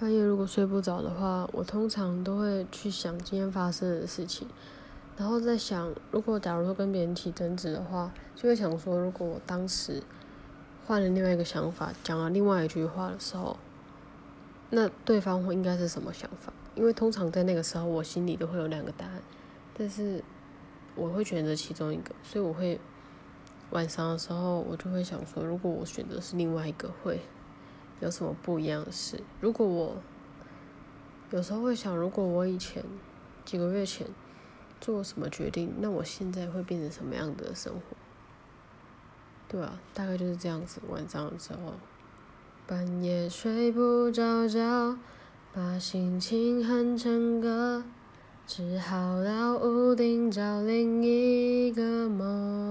半夜如果睡不着的话，我通常都会去想今天发生的事情，然后在想，如果假如说跟别人起争执的话，就会想说，如果我当时换了另外一个想法，讲了另外一句话的时候，那对方会应该是什么想法？因为通常在那个时候，我心里都会有两个答案，但是我会选择其中一个，所以我会晚上的时候，我就会想说，如果我选择是另外一个，会有什么不一样的事？如果我有时候会想，如果我以前几个月前做什么决定，那我现在会变成什么样的生活？对啊，大概就是这样子。晚上的时候，半夜睡不着觉。把心情哼成歌，只好到屋顶找另一个梦。